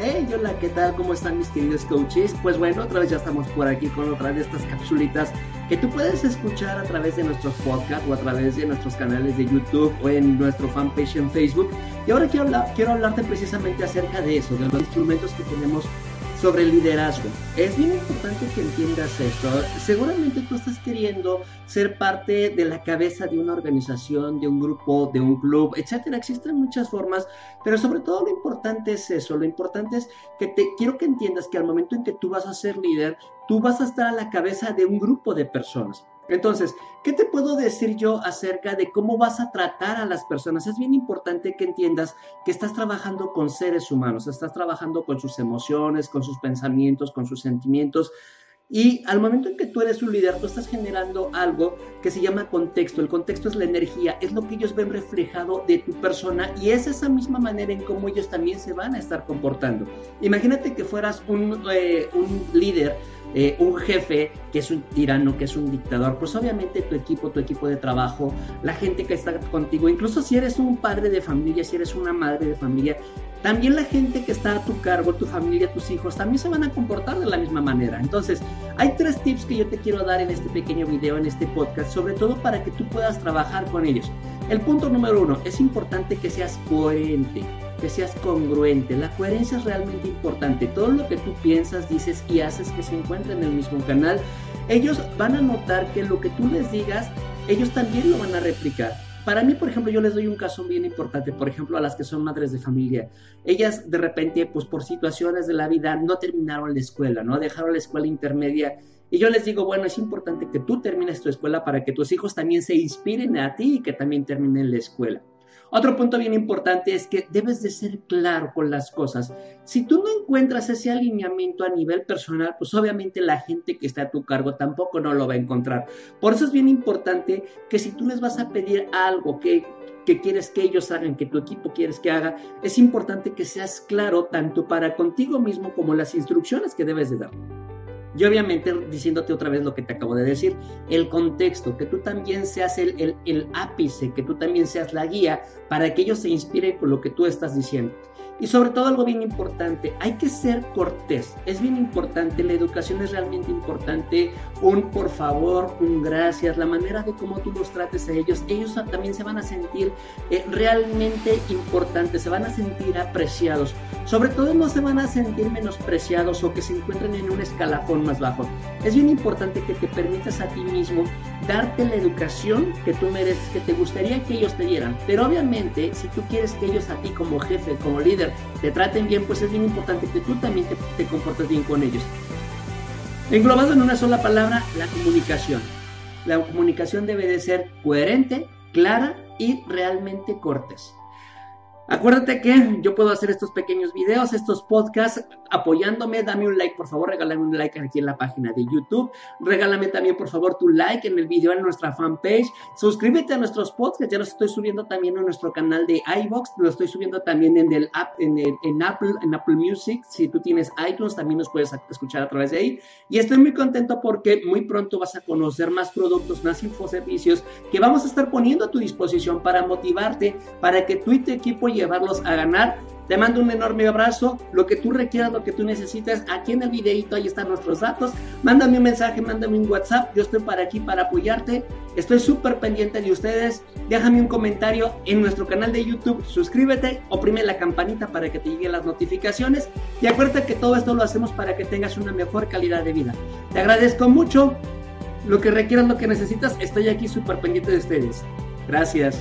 Hey, hola, ¿qué tal? ¿Cómo están mis queridos coaches? Pues bueno, otra vez ya estamos por aquí con otra de estas capsulitas que tú puedes escuchar a través de nuestros podcasts o a través de nuestros canales de YouTube o en nuestro fanpage en Facebook. Y ahora quiero, quiero hablarte precisamente acerca de eso, de los instrumentos que tenemos sobre el liderazgo. Es bien importante que entiendas esto. Seguramente tú estás queriendo ser parte de la cabeza de una organización, de un grupo, de un club, etcétera. Existen muchas formas, pero sobre todo lo importante es eso. Lo importante es que te quiero que entiendas que al momento en que tú vas a ser líder, tú vas a estar a la cabeza de un grupo de personas. Entonces, ¿qué te puedo decir yo acerca de cómo vas a tratar a las personas? Es bien importante que entiendas que estás trabajando con seres humanos, estás trabajando con sus emociones, con sus pensamientos, con sus sentimientos. Y al momento en que tú eres un líder, tú estás generando algo que se llama contexto. El contexto es la energía, es lo que ellos ven reflejado de tu persona y es esa misma manera en cómo ellos también se van a estar comportando. Imagínate que fueras un, eh, un líder eh, un jefe que es un tirano, que es un dictador, pues obviamente tu equipo, tu equipo de trabajo, la gente que está contigo, incluso si eres un padre de familia, si eres una madre de familia, también la gente que está a tu cargo, tu familia, tus hijos, también se van a comportar de la misma manera. Entonces, hay tres tips que yo te quiero dar en este pequeño video, en este podcast, sobre todo para que tú puedas trabajar con ellos. El punto número uno, es importante que seas coherente que seas congruente. La coherencia es realmente importante. Todo lo que tú piensas, dices y haces que se encuentre en el mismo canal, ellos van a notar que lo que tú les digas, ellos también lo van a replicar. Para mí, por ejemplo, yo les doy un caso bien importante, por ejemplo, a las que son madres de familia. Ellas de repente, pues por situaciones de la vida, no terminaron la escuela, ¿no? Dejaron la escuela intermedia. Y yo les digo, bueno, es importante que tú termines tu escuela para que tus hijos también se inspiren a ti y que también terminen la escuela. Otro punto bien importante es que debes de ser claro con las cosas. Si tú no encuentras ese alineamiento a nivel personal, pues obviamente la gente que está a tu cargo tampoco no lo va a encontrar. Por eso es bien importante que si tú les vas a pedir algo que que quieres que ellos hagan, que tu equipo quieres que haga, es importante que seas claro tanto para contigo mismo como las instrucciones que debes de dar. Y obviamente diciéndote otra vez lo que te acabo de decir, el contexto, que tú también seas el, el, el ápice, que tú también seas la guía para que ellos se inspiren con lo que tú estás diciendo. Y sobre todo algo bien importante, hay que ser cortés. Es bien importante, la educación es realmente importante. Un por favor, un gracias, la manera de cómo tú los trates a ellos, ellos también se van a sentir eh, realmente importantes, se van a sentir apreciados. Sobre todo no se van a sentir menospreciados o que se encuentren en un escalafón más bajo. Es bien importante que te permitas a ti mismo darte la educación que tú mereces, que te gustaría que ellos te dieran. Pero obviamente, si tú quieres que ellos a ti como jefe, como líder, te traten bien, pues es bien importante que tú también te, te comportes bien con ellos. Englobado en una sola palabra, la comunicación. La comunicación debe de ser coherente, clara y realmente cortés. Acuérdate que yo puedo hacer estos pequeños videos, estos podcasts, apoyándome. Dame un like, por favor, regálame un like aquí en la página de YouTube. Regálame también, por favor, tu like en el video en nuestra fanpage. Suscríbete a nuestros podcasts, ya los estoy subiendo también en nuestro canal de iBox, lo estoy subiendo también en el app, en, en Apple, en Apple Music. Si tú tienes iTunes, también nos puedes escuchar a través de ahí. Y estoy muy contento porque muy pronto vas a conocer más productos, más infoservicios que vamos a estar poniendo a tu disposición para motivarte, para que tú y tu equipo llevarlos a ganar. Te mando un enorme abrazo, lo que tú requieras, lo que tú necesites, aquí en el videito ahí están nuestros datos. Mándame un mensaje, mándame un WhatsApp, yo estoy para aquí para apoyarte. Estoy súper pendiente de ustedes. Déjame un comentario en nuestro canal de YouTube, suscríbete, oprime la campanita para que te lleguen las notificaciones y acuérdate que todo esto lo hacemos para que tengas una mejor calidad de vida. Te agradezco mucho. Lo que requieras, lo que necesitas, estoy aquí súper pendiente de ustedes. Gracias.